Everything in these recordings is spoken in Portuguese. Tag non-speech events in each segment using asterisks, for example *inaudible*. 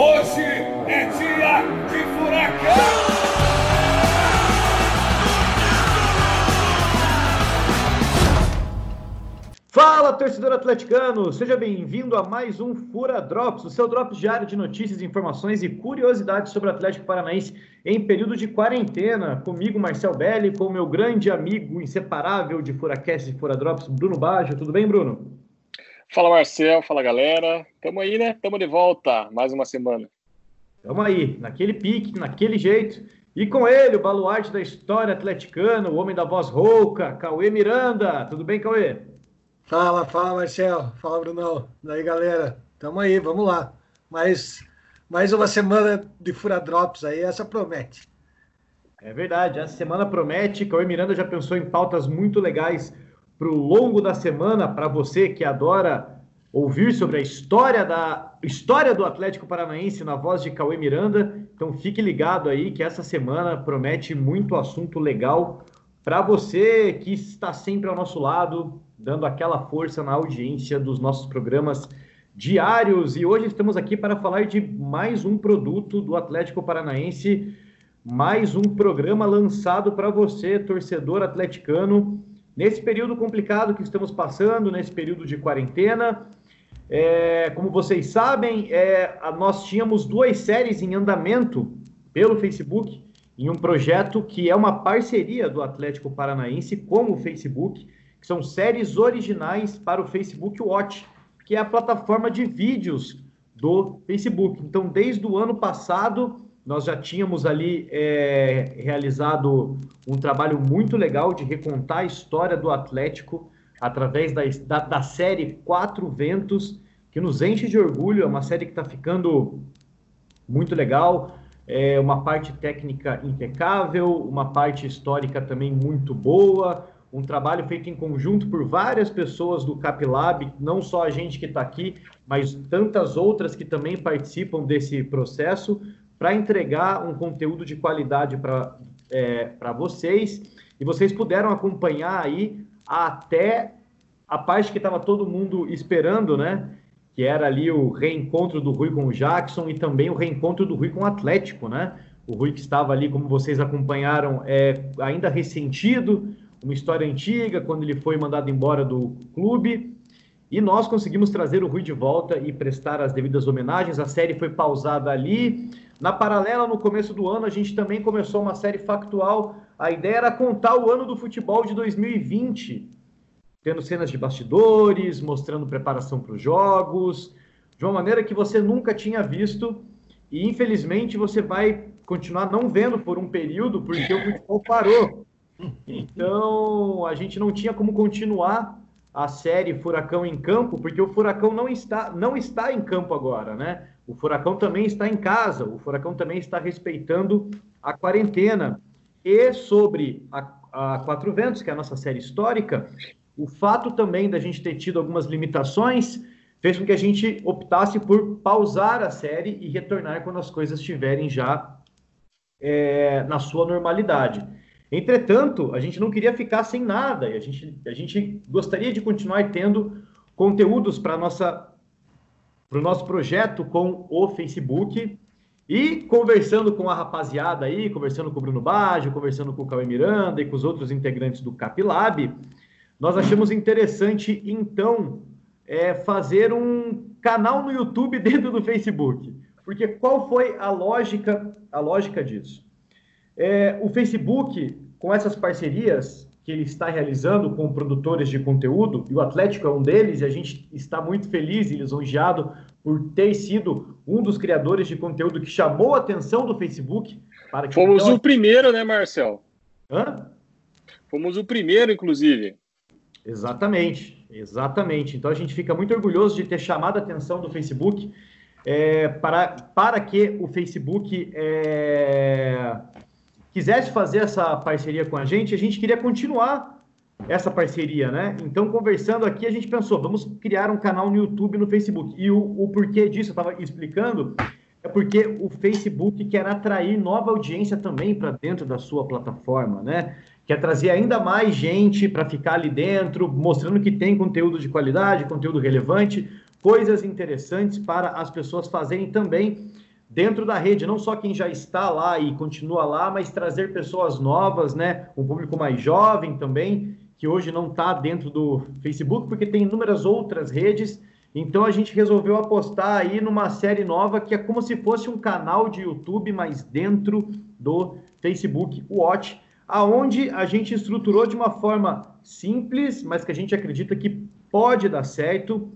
Hoje é dia de furacão! Fala, torcedor atleticano! Seja bem-vindo a mais um Fura Drops, o seu drops diário de notícias, informações e curiosidades sobre o Atlético Paranaense em período de quarentena. Comigo, Marcel Belli, com meu grande amigo inseparável de Furacast e Fura Drops, Bruno Baggio. Tudo bem, Bruno? Fala, Marcel. Fala, galera. Tamo aí, né? Tamo de volta. Mais uma semana. Tamo aí, naquele pique, naquele jeito. E com ele, o baluarte da história atleticana, o homem da voz rouca, Cauê Miranda. Tudo bem, Cauê? Fala, fala, Marcel. Fala, Brunão. Daí, galera. Tamo aí, vamos lá. Mais, mais uma semana de Fura Drops aí, essa promete. É verdade, essa semana promete. Cauê Miranda já pensou em pautas muito legais para o longo da semana, para você que adora ouvir sobre a história da história do Atlético Paranaense na voz de Cauê Miranda. Então fique ligado aí que essa semana promete muito assunto legal para você que está sempre ao nosso lado, dando aquela força na audiência dos nossos programas diários. E hoje estamos aqui para falar de mais um produto do Atlético Paranaense, mais um programa lançado para você, torcedor atleticano, nesse período complicado que estamos passando, nesse período de quarentena. É, como vocês sabem, é, nós tínhamos duas séries em andamento pelo Facebook, em um projeto que é uma parceria do Atlético Paranaense com o Facebook que são séries originais para o Facebook Watch, que é a plataforma de vídeos do Facebook. Então, desde o ano passado, nós já tínhamos ali é, realizado um trabalho muito legal de recontar a história do Atlético através da, da, da série Quatro Ventos, que nos enche de orgulho. É uma série que está ficando muito legal. É uma parte técnica impecável, uma parte histórica também muito boa, um trabalho feito em conjunto por várias pessoas do Capilab, não só a gente que está aqui, mas tantas outras que também participam desse processo, para entregar um conteúdo de qualidade para é, vocês. E vocês puderam acompanhar aí até a parte que estava todo mundo esperando, né? Que era ali o reencontro do Rui com o Jackson e também o reencontro do Rui com o Atlético, né? O Rui que estava ali, como vocês acompanharam, é, ainda ressentido, uma história antiga, quando ele foi mandado embora do clube. E nós conseguimos trazer o Rui de volta e prestar as devidas homenagens. A série foi pausada ali. Na paralela, no começo do ano, a gente também começou uma série factual. A ideia era contar o ano do futebol de 2020, tendo cenas de bastidores, mostrando preparação para os jogos, de uma maneira que você nunca tinha visto. E infelizmente você vai continuar não vendo por um período, porque o futebol parou. *laughs* Então, a gente não tinha como continuar a série Furacão em Campo, porque o Furacão não está, não está em campo agora, né? O Furacão também está em casa, o Furacão também está respeitando a quarentena. E sobre a, a Quatro Ventos, que é a nossa série histórica, o fato também da gente ter tido algumas limitações fez com que a gente optasse por pausar a série e retornar quando as coisas estiverem já é, na sua normalidade. Entretanto, a gente não queria ficar sem nada e a gente, a gente gostaria de continuar tendo conteúdos para nossa para o nosso projeto com o Facebook e conversando com a rapaziada aí, conversando com o Bruno Baggio, conversando com o Cauê Miranda e com os outros integrantes do Capilab, nós achamos interessante, então, é, fazer um canal no YouTube dentro do Facebook. Porque qual foi a lógica, a lógica disso? É, o Facebook, com essas parcerias que ele está realizando com produtores de conteúdo, e o Atlético é um deles, e a gente está muito feliz e lisonjeado por ter sido um dos criadores de conteúdo que chamou a atenção do Facebook. Para que Fomos então... o primeiro, né, Marcel? Hã? Fomos o primeiro, inclusive. Exatamente, exatamente. Então a gente fica muito orgulhoso de ter chamado a atenção do Facebook é, para, para que o Facebook é, quisesse fazer essa parceria com a gente, a gente queria continuar essa parceria, né? Então, conversando aqui, a gente pensou, vamos criar um canal no YouTube e no Facebook. E o, o porquê disso, eu estava explicando, é porque o Facebook quer atrair nova audiência também para dentro da sua plataforma, né? Quer trazer ainda mais gente para ficar ali dentro, mostrando que tem conteúdo de qualidade, conteúdo relevante, coisas interessantes para as pessoas fazerem também dentro da rede, não só quem já está lá e continua lá, mas trazer pessoas novas, né? Um público mais jovem também, que hoje não está dentro do Facebook, porque tem inúmeras outras redes. Então a gente resolveu apostar aí numa série nova que é como se fosse um canal de YouTube, mas dentro do Facebook Watch, aonde a gente estruturou de uma forma simples, mas que a gente acredita que pode dar certo,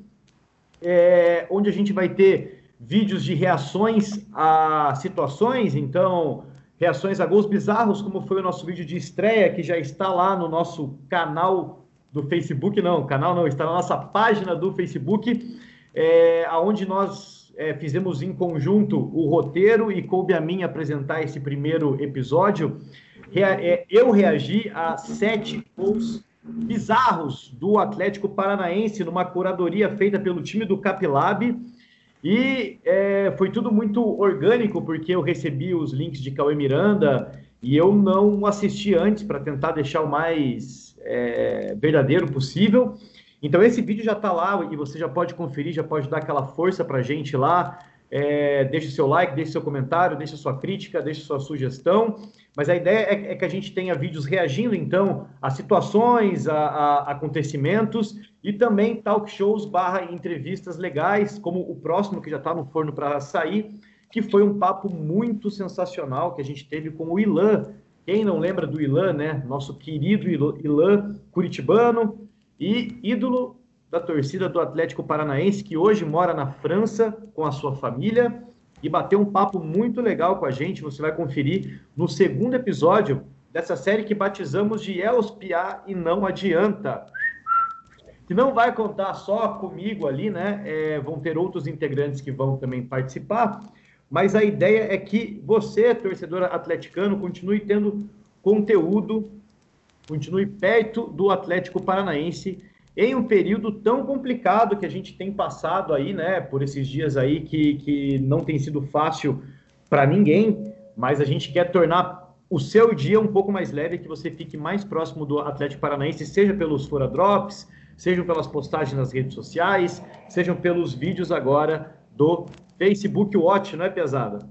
é, onde a gente vai ter vídeos de reações a situações, então reações a gols bizarros, como foi o nosso vídeo de estreia, que já está lá no nosso canal do Facebook, não, canal não, está na nossa página do Facebook, é, onde nós é, fizemos em conjunto o roteiro e coube a mim apresentar esse primeiro episódio. É, eu reagi a sete gols bizarros do Atlético Paranaense numa curadoria feita pelo time do Capilab. E é, foi tudo muito orgânico, porque eu recebi os links de Cauê Miranda e eu não assisti antes para tentar deixar o mais é, verdadeiro possível. Então esse vídeo já está lá e você já pode conferir, já pode dar aquela força para gente lá. É, deixe seu like, deixe seu comentário, deixe sua crítica, deixe sua sugestão. Mas a ideia é, é que a gente tenha vídeos reagindo, então, a situações, a, a acontecimentos e também talk shows barra entrevistas legais, como o próximo que já está no forno para sair, que foi um papo muito sensacional que a gente teve com o Ilan. Quem não lembra do Ilan, né? Nosso querido Ilan Curitibano e ídolo da torcida do Atlético Paranaense, que hoje mora na França com a sua família e bateu um papo muito legal com a gente. Você vai conferir no segundo episódio dessa série que batizamos de Els Piá e Não Adianta. Que não vai contar só comigo ali, né? É, vão ter outros integrantes que vão também participar. Mas a ideia é que você, torcedor atleticano, continue tendo conteúdo, continue perto do Atlético Paranaense em um período tão complicado que a gente tem passado aí, né, por esses dias aí que, que não tem sido fácil para ninguém, mas a gente quer tornar o seu dia um pouco mais leve, que você fique mais próximo do Atlético Paranaense, seja pelos Fora Drops, sejam pelas postagens nas redes sociais, sejam pelos vídeos agora do Facebook Watch, não é pesada?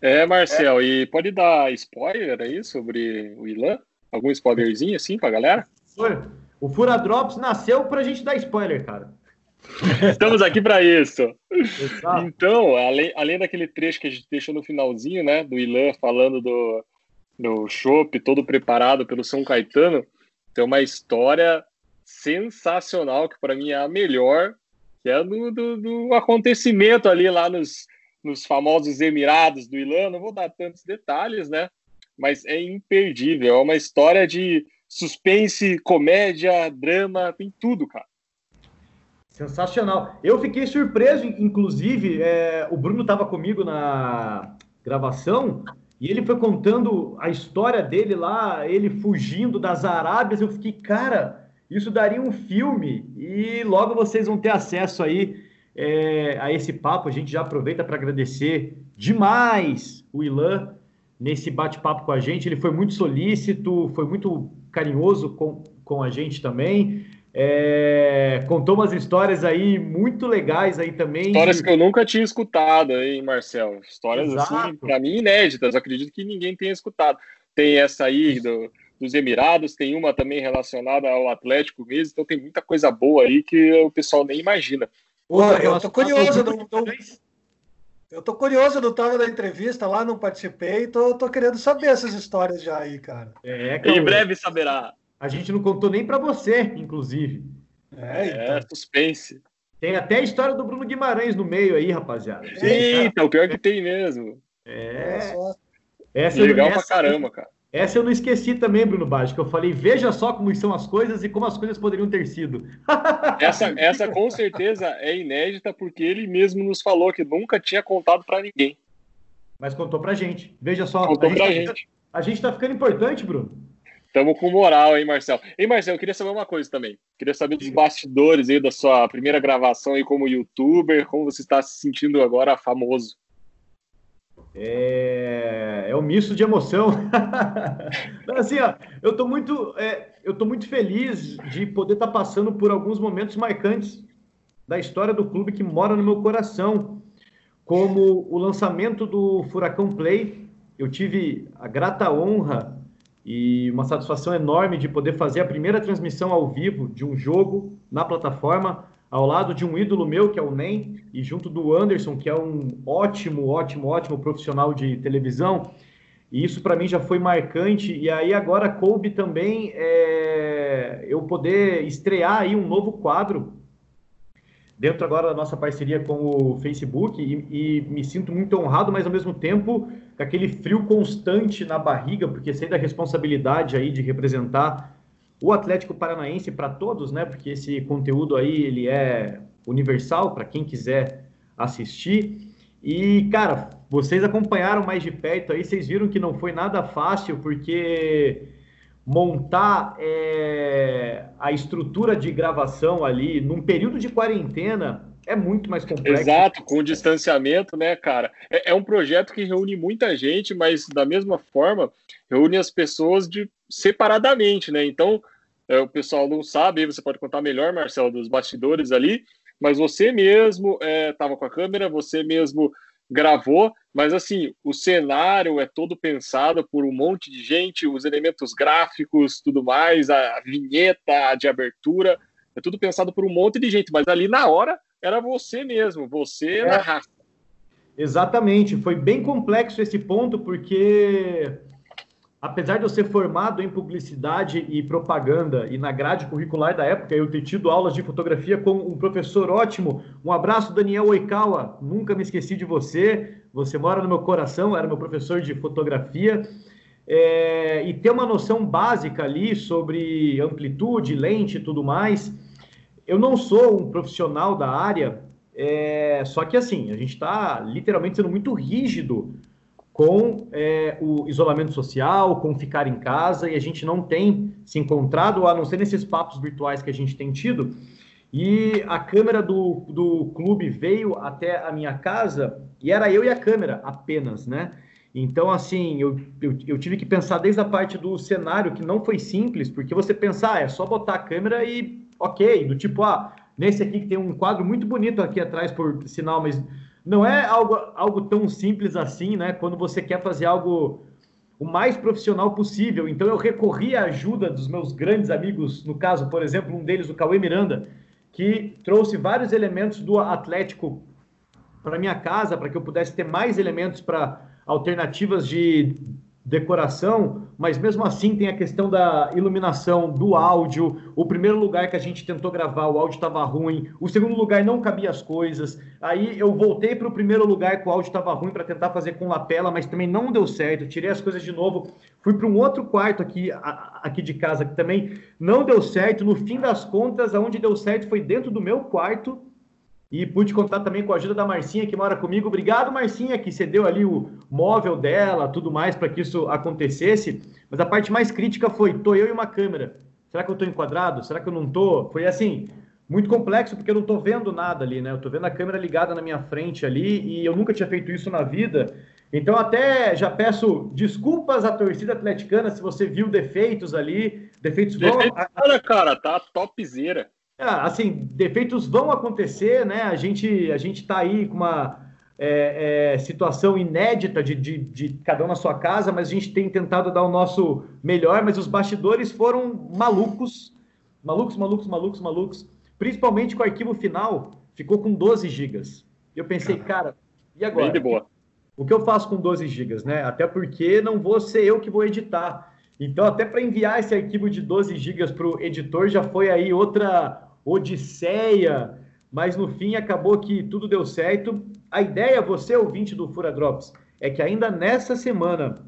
É, Marcel, é. e pode dar spoiler aí sobre o Ilan? Algum spoilerzinho assim pra galera? Foi. O Fura Drops nasceu para a gente dar spoiler, cara. Estamos aqui para isso. Exato. Então, além, além daquele trecho que a gente deixou no finalzinho, né, do Ilan falando do, do chopp todo preparado pelo São Caetano, tem uma história sensacional que para mim é a melhor, que é do, do, do, acontecimento ali lá nos, nos famosos Emirados do Ilan. Não vou dar tantos detalhes, né? Mas é imperdível. É uma história de suspense, comédia, drama, tem tudo, cara. Sensacional. Eu fiquei surpreso, inclusive, é, o Bruno estava comigo na gravação e ele foi contando a história dele lá, ele fugindo das Arábias. Eu fiquei, cara, isso daria um filme e logo vocês vão ter acesso aí é, a esse papo. A gente já aproveita para agradecer demais o Ilan nesse bate-papo com a gente. Ele foi muito solícito, foi muito carinhoso com, com a gente também. É, contou umas histórias aí muito legais aí também. Histórias que eu nunca tinha escutado, hein, Marcel? Histórias assim, Exato. assim, para mim inéditas. Acredito que ninguém tenha escutado. Tem essa aí do, dos Emirados, tem uma também relacionada ao Atlético mesmo. Então tem muita coisa boa aí que o pessoal nem imagina. Pô, eu tô curioso, não, não, eu tô curioso, não tava na entrevista lá, não participei, tô, tô querendo saber essas histórias já aí, cara. É, Em breve saberá. A gente não contou nem para você, inclusive. É, então. é, suspense. Tem até a história do Bruno Guimarães no meio aí, rapaziada. Eita, o pior que tem mesmo. É. Essa Legal pra caramba, cara. Essa eu não esqueci também, Bruno Baixo, que eu falei, veja só como são as coisas e como as coisas poderiam ter sido. *laughs* essa, essa com certeza é inédita, porque ele mesmo nos falou que nunca tinha contado para ninguém. Mas contou pra gente. Veja só. Contou a pra gente. gente. A gente tá ficando importante, Bruno. Estamos com moral, hein, Marcel? Ei, Marcel, eu queria saber uma coisa também. Queria saber dos bastidores aí da sua primeira gravação aí como youtuber, como você está se sentindo agora famoso. É, é um misto de emoção. *laughs* assim, ó, eu estou muito, é, eu tô muito feliz de poder estar tá passando por alguns momentos marcantes da história do clube que mora no meu coração. como o lançamento do Furacão Play. Eu tive a grata honra e uma satisfação enorme de poder fazer a primeira transmissão ao vivo de um jogo na plataforma, ao lado de um ídolo meu, que é o NEM, e junto do Anderson, que é um ótimo, ótimo, ótimo profissional de televisão. E isso para mim já foi marcante. E aí agora coube também é, eu poder estrear aí um novo quadro dentro agora da nossa parceria com o Facebook e, e, me sinto muito honrado, mas ao mesmo tempo com aquele frio constante na barriga, porque sei da responsabilidade aí de representar o Atlético Paranaense para todos, né? Porque esse conteúdo aí ele é universal para quem quiser assistir. E cara, vocês acompanharam mais de perto aí, vocês viram que não foi nada fácil, porque montar é, a estrutura de gravação ali num período de quarentena é muito mais complexo. Exato, com o distanciamento, né, cara? É, é, um projeto que reúne muita gente, mas da mesma forma reúne as pessoas de separadamente, né? Então, é, o pessoal não sabe, você pode contar melhor, Marcelo, dos bastidores ali, mas você mesmo estava é, com a câmera, você mesmo gravou, mas assim, o cenário é todo pensado por um monte de gente, os elementos gráficos, tudo mais, a vinheta de abertura, é tudo pensado por um monte de gente, mas ali na hora era você mesmo, você é. na raça. Exatamente, foi bem complexo esse ponto, porque apesar de eu ser formado em publicidade e propaganda e na grade curricular da época, eu ter tido aulas de fotografia com um professor ótimo. Um abraço, Daniel Oikawa. Nunca me esqueci de você. Você mora no meu coração, era meu professor de fotografia. É, e ter uma noção básica ali sobre amplitude, lente e tudo mais. Eu não sou um profissional da área, é, só que assim, a gente está literalmente sendo muito rígido com é, o isolamento social, com ficar em casa, e a gente não tem se encontrado, a não ser nesses papos virtuais que a gente tem tido. E a câmera do, do clube veio até a minha casa e era eu e a câmera apenas, né? Então, assim, eu, eu, eu, tive que pensar desde a parte do cenário, que não foi simples, porque você pensar, ah, é só botar a câmera e ok, do tipo, ah, nesse aqui que tem um quadro muito bonito aqui atrás, por sinal, mas não é algo, algo tão simples assim, né? Quando você quer fazer algo o mais profissional possível. Então eu recorri à ajuda dos meus grandes amigos, no caso, por exemplo, um deles, o Cauê Miranda, que trouxe vários elementos do Atlético para minha casa, para que eu pudesse ter mais elementos para alternativas de decoração, mas mesmo assim tem a questão da iluminação, do áudio. O primeiro lugar que a gente tentou gravar, o áudio estava ruim. O segundo lugar não cabia as coisas. Aí eu voltei para o primeiro lugar que o áudio estava ruim para tentar fazer com lapela, mas também não deu certo. Tirei as coisas de novo. Fui para um outro quarto aqui, aqui de casa que também não deu certo. No fim das contas, aonde deu certo foi dentro do meu quarto e pude contar também com a ajuda da Marcinha, que mora comigo. Obrigado, Marcinha, que cedeu ali o móvel dela, tudo mais, para que isso acontecesse. Mas a parte mais crítica foi: tô eu e uma câmera. Será que eu tô enquadrado? Será que eu não tô? Foi assim, muito complexo, porque eu não tô vendo nada ali, né? Eu tô vendo a câmera ligada na minha frente ali e eu nunca tinha feito isso na vida. Então, até já peço desculpas à torcida atleticana se você viu defeitos ali. Defeitos, defeitos vão... cara, tá topzera. É, assim, defeitos vão acontecer, né? A gente a gente está aí com uma é, é, situação inédita de, de, de, cada um na sua casa, mas a gente tem tentado dar o nosso melhor, mas os bastidores foram malucos, malucos, malucos, malucos, malucos, principalmente com o arquivo final, ficou com 12 gigas. Eu pensei, cara, e agora? O que eu faço com 12 gigas, né? Até porque não vou ser eu que vou editar. Então, até para enviar esse arquivo de 12 GB para o editor já foi aí outra odisseia, mas no fim acabou que tudo deu certo. A ideia, você ouvinte do Fura Drops, é que ainda nessa semana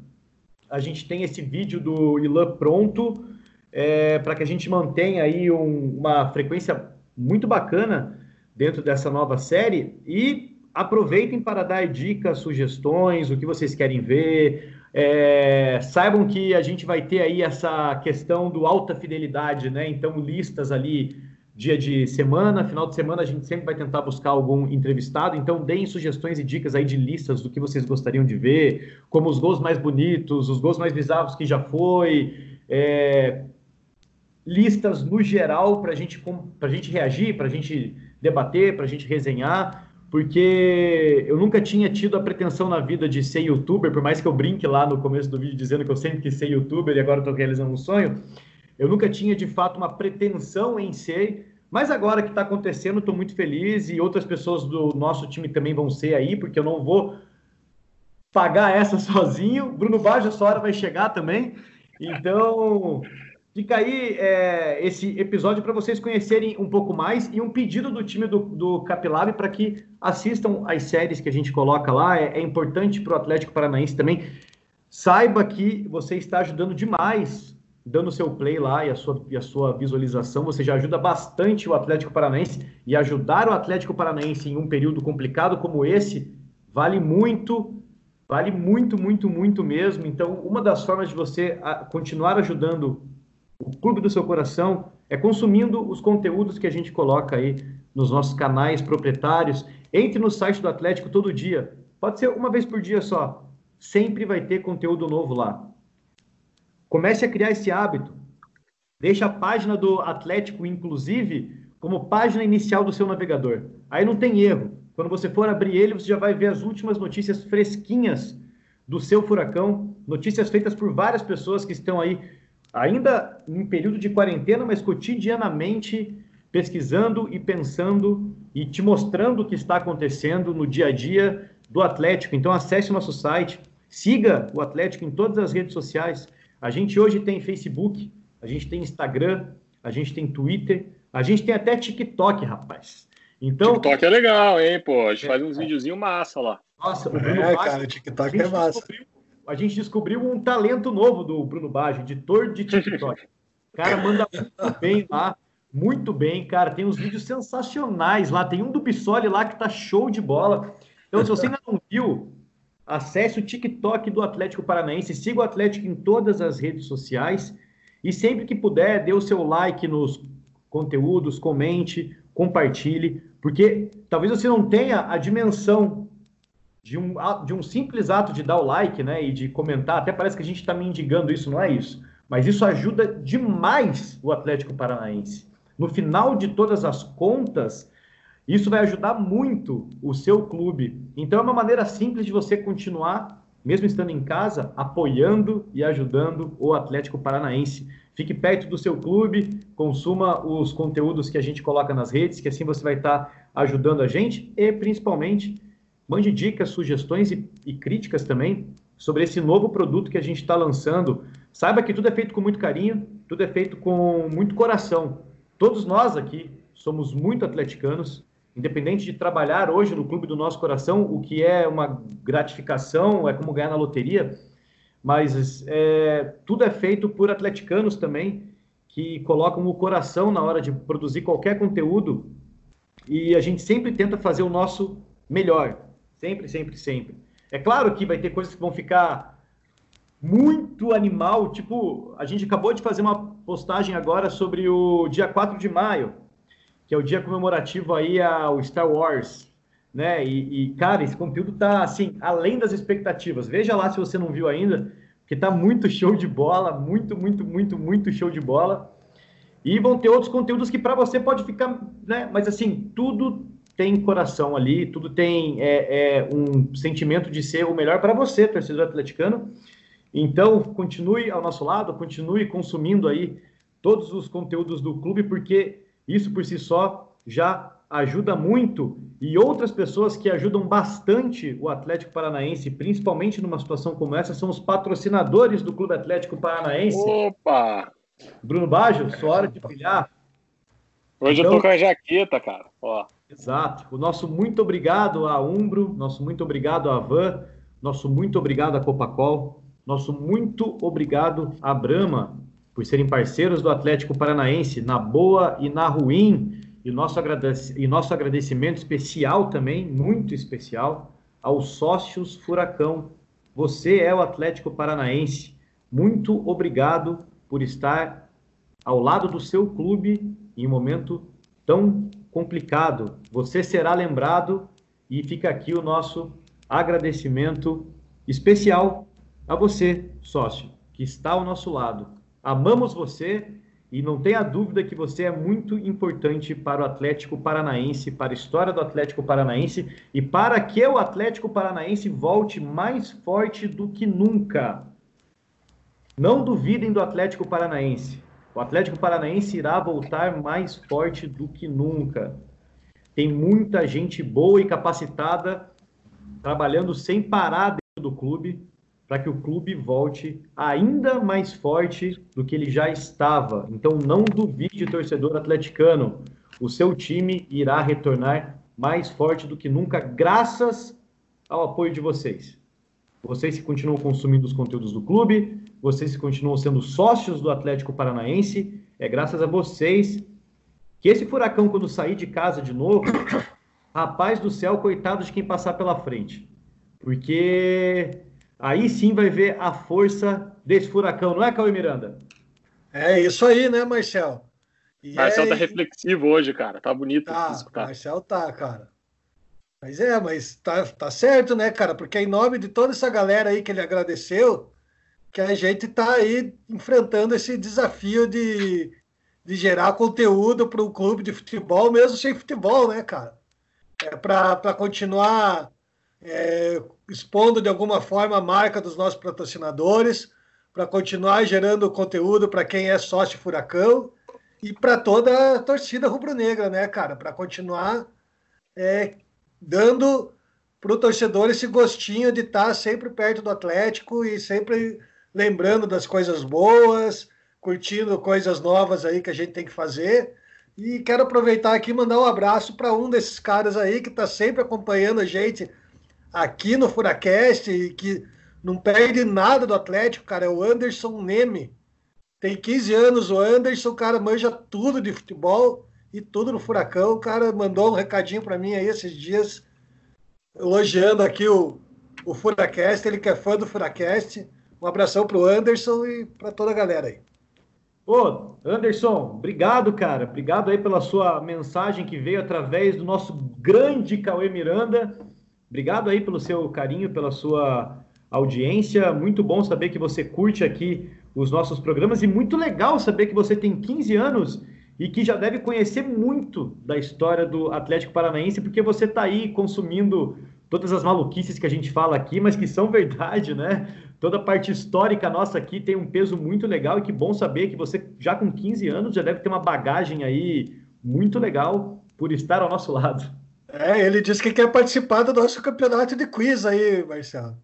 a gente tem esse vídeo do Ilan pronto é, para que a gente mantenha aí um, uma frequência muito bacana dentro dessa nova série e aproveitem para dar dicas, sugestões, o que vocês querem ver, é, saibam que a gente vai ter aí essa questão do alta fidelidade, né? Então, listas ali, dia de semana, final de semana, a gente sempre vai tentar buscar algum entrevistado. Então, deem sugestões e dicas aí de listas do que vocês gostariam de ver, como os gols mais bonitos, os gols mais bizarros que já foi. É, listas no geral para gente, a gente reagir, para a gente debater, para a gente resenhar porque eu nunca tinha tido a pretensão na vida de ser youtuber, por mais que eu brinque lá no começo do vídeo dizendo que eu sempre quis ser youtuber e agora estou realizando um sonho. Eu nunca tinha de fato uma pretensão em ser, mas agora que está acontecendo, estou muito feliz e outras pessoas do nosso time também vão ser aí, porque eu não vou pagar essa *laughs* sozinho. Bruno Baggio, essa hora vai chegar também. Então, fica aí é, esse episódio para vocês conhecerem um pouco mais e um pedido do time do, do Capilab para que assistam as séries que a gente coloca lá. É, é importante para o Atlético Paranaense também. Saiba que você está ajudando demais dando seu play lá e a sua, e a sua visualização, você já ajuda bastante o Atlético Paranaense e ajudar o Atlético Paranaense em um período complicado como esse vale muito Vale muito, muito, muito mesmo. Então, uma das formas de você continuar ajudando o clube do seu coração é consumindo os conteúdos que a gente coloca aí nos nossos canais proprietários. Entre no site do Atlético todo dia. Pode ser uma vez por dia só. Sempre vai ter conteúdo novo lá. Comece a criar esse hábito. Deixa a página do Atlético, inclusive, como página inicial do seu navegador. Aí não tem erro. Quando você for abrir ele, você já vai ver as últimas notícias fresquinhas do seu furacão, notícias feitas por várias pessoas que estão aí ainda em período de quarentena, mas cotidianamente pesquisando e pensando e te mostrando o que está acontecendo no dia a dia do Atlético. Então acesse o nosso site, siga o Atlético em todas as redes sociais. A gente hoje tem Facebook, a gente tem Instagram, a gente tem Twitter, a gente tem até TikTok, rapaz. Então, TikTok é legal, hein, pô? A gente é, faz uns é. videozinhos massa lá. Nossa, o Bruno é, cara, o TikTok é massa. A gente descobriu um talento novo do Bruno Baggio, editor de TikTok. O *laughs* cara manda muito bem lá, muito bem, cara. Tem uns vídeos sensacionais lá. Tem um do Bissoli lá que tá show de bola. Então, se você ainda não viu, acesse o TikTok do Atlético Paranaense, siga o Atlético em todas as redes sociais e sempre que puder, dê o seu like nos conteúdos, comente, compartilhe, porque talvez você não tenha a dimensão de um, de um simples ato de dar o like, né, e de comentar, até parece que a gente está mendigando isso, não é isso. Mas isso ajuda demais o Atlético Paranaense. No final de todas as contas, isso vai ajudar muito o seu clube. Então é uma maneira simples de você continuar, mesmo estando em casa, apoiando e ajudando o Atlético Paranaense. Fique perto do seu clube, consuma os conteúdos que a gente coloca nas redes, que assim você vai estar ajudando a gente e principalmente mande dicas, sugestões e, e críticas também sobre esse novo produto que a gente está lançando. Saiba que tudo é feito com muito carinho, tudo é feito com muito coração. Todos nós aqui somos muito atleticanos, independente de trabalhar hoje no clube do nosso coração, o que é uma gratificação, é como ganhar na loteria mas é, tudo é feito por atleticanos também, que colocam o coração na hora de produzir qualquer conteúdo e a gente sempre tenta fazer o nosso melhor. Sempre, sempre, sempre. É claro que vai ter coisas que vão ficar muito animal, tipo, a gente acabou de fazer uma postagem agora sobre o dia 4 de maio, que é o dia comemorativo aí ao Star Wars, né? E, e, cara, esse conteúdo tá assim, além das expectativas. Veja lá se você não viu ainda, que tá muito show de bola, muito, muito, muito, muito show de bola. E vão ter outros conteúdos que para você pode ficar, né? Mas assim, tudo tem coração ali, tudo tem é, é um sentimento de ser o melhor para você, torcedor atleticano. Então, continue ao nosso lado, continue consumindo aí todos os conteúdos do clube, porque isso por si só já ajuda muito e outras pessoas que ajudam bastante o Atlético Paranaense, principalmente numa situação como essa, são os patrocinadores do Clube Atlético Paranaense. Opa! Bruno Baggio, sua hora de brilhar. Hoje então, eu tô com a jaqueta, cara. Ó. Exato. O nosso muito obrigado a Umbro, nosso muito obrigado a Van, nosso muito obrigado a Copacol, nosso muito obrigado a Brama por serem parceiros do Atlético Paranaense na boa e na ruim e nosso, agradec e nosso agradecimento especial também, muito especial, aos sócios Furacão. Você é o Atlético Paranaense. Muito obrigado por estar ao lado do seu clube em um momento tão complicado. Você será lembrado e fica aqui o nosso agradecimento especial a você, sócio, que está ao nosso lado. Amamos você e não tenha dúvida que você é muito importante para o Atlético Paranaense, para a história do Atlético Paranaense e para que o Atlético Paranaense volte mais forte do que nunca. Não duvidem do Atlético Paranaense. O Atlético Paranaense irá voltar mais forte do que nunca. Tem muita gente boa e capacitada trabalhando sem parar dentro do clube para que o clube volte ainda mais forte do que ele já estava. Então não duvide, torcedor atleticano, o seu time irá retornar mais forte do que nunca, graças ao apoio de vocês. Vocês que continuam consumindo os conteúdos do clube, vocês que continuam sendo sócios do Atlético Paranaense, é graças a vocês que esse furacão, quando sair de casa de novo, rapaz do céu, coitado de quem passar pela frente. Porque aí sim vai ver a força desse furacão, não é, Cauê Miranda? É isso aí, né, Marcel? E Marcel é... tá reflexivo hoje, cara. Tá bonito. Tá, tá, Marcel tá, cara. Mas é, mas tá, tá certo, né, cara? Porque em nome de toda essa galera aí que ele agradeceu, que a gente tá aí enfrentando esse desafio de, de gerar conteúdo para o clube de futebol, mesmo sem futebol, né, cara? É para continuar é, expondo de alguma forma a marca dos nossos patrocinadores, para continuar gerando conteúdo para quem é sócio Furacão e para toda a torcida rubro-negra, né, cara? Para continuar é, dando para o torcedor esse gostinho de estar tá sempre perto do Atlético e sempre lembrando das coisas boas, curtindo coisas novas aí que a gente tem que fazer. E quero aproveitar aqui e mandar um abraço para um desses caras aí que está sempre acompanhando a gente aqui no Furacast e que não perde nada do Atlético, cara, é o Anderson Neme. Tem 15 anos o Anderson, cara manja tudo de futebol e tudo no Furacão. O cara mandou um recadinho para mim aí esses dias, elogiando aqui o, o Furacast, ele que é fã do Furacast. Um abração pro Anderson e para toda a galera aí. Ô, Anderson, obrigado, cara. Obrigado aí pela sua mensagem que veio através do nosso grande Cauê Miranda. Obrigado aí pelo seu carinho, pela sua audiência. Muito bom saber que você curte aqui os nossos programas e muito legal saber que você tem 15 anos e que já deve conhecer muito da história do Atlético Paranaense, porque você está aí consumindo todas as maluquices que a gente fala aqui, mas que são verdade, né? Toda a parte histórica nossa aqui tem um peso muito legal e que bom saber que você, já com 15 anos, já deve ter uma bagagem aí muito legal por estar ao nosso lado. É, ele disse que quer participar do nosso campeonato de quiz aí, Marcelo.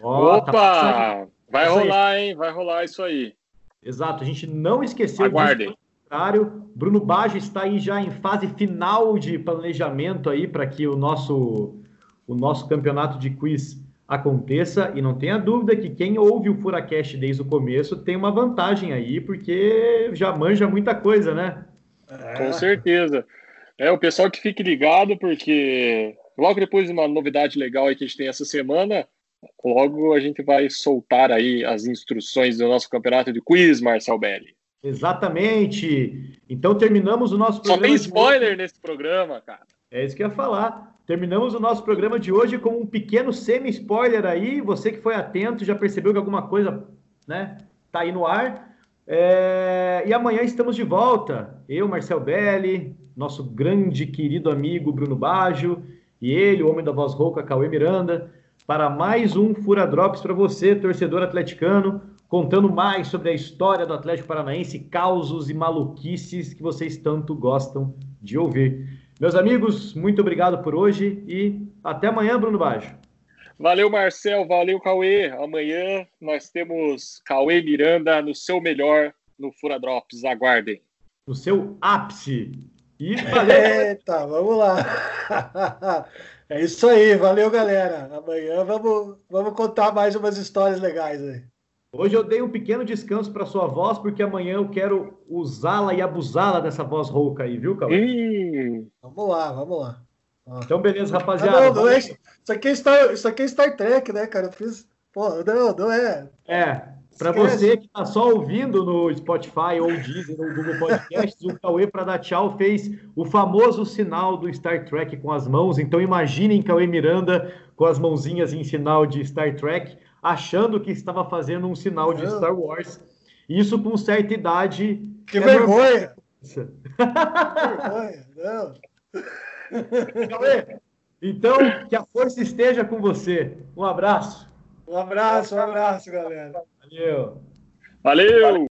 Oh, Opa! Tá vai rolar, hein? Vai rolar isso aí. Exato, a gente não esqueceu Aguardem. disso contrário. Bruno Baggio está aí já em fase final de planejamento aí para que o nosso, o nosso campeonato de quiz aconteça. E não tenha dúvida que quem ouve o Furacast desde o começo tem uma vantagem aí, porque já manja muita coisa, né? É. Com certeza. É, o pessoal que fique ligado, porque logo depois de uma novidade legal aí que a gente tem essa semana, logo a gente vai soltar aí as instruções do nosso campeonato de quiz, Marcel Belli. Exatamente. Então terminamos o nosso programa. Só tem spoiler nesse programa, cara. É isso que eu ia falar. Terminamos o nosso programa de hoje com um pequeno semi-spoiler aí. Você que foi atento já percebeu que alguma coisa, né, tá aí no ar. É... E amanhã estamos de volta. Eu, Marcel Belli, nosso grande querido amigo Bruno Baggio e ele, o homem da voz rouca, Cauê Miranda, para mais um Fura Drops para você, torcedor atleticano contando mais sobre a história do Atlético Paranaense, causos e maluquices que vocês tanto gostam de ouvir. Meus amigos, muito obrigado por hoje e até amanhã, Bruno Baixo. Valeu, Marcel, valeu, Cauê. Amanhã nós temos Cauê Miranda no seu melhor no Fura Drops. Aguardem. No seu ápice. E valeu. *laughs* Eita, vamos lá. *laughs* É isso aí, valeu, galera. Amanhã vamos, vamos contar mais umas histórias legais aí. Hoje eu dei um pequeno descanso para sua voz, porque amanhã eu quero usá-la e abusá-la dessa voz rouca aí, viu, Cauê? Vamos lá, vamos lá. Então, beleza, rapaziada. Ah, não, não é, isso, aqui é Star, isso aqui é Star Trek, né, cara? Eu fiz. Pô, não, não é. É. Para você que está só ouvindo no Spotify ou Disney ou Google Podcasts, o Cauê, para dar tchau, fez o famoso sinal do Star Trek com as mãos. Então, imaginem Cauê Miranda com as mãozinhas em sinal de Star Trek achando que estava fazendo um sinal de Star Wars. Isso com certa idade. Que é vergonha! que vergonha, não. Então, que a força esteja com você. Um abraço. Um abraço, um abraço, galera. Valeu. Valeu!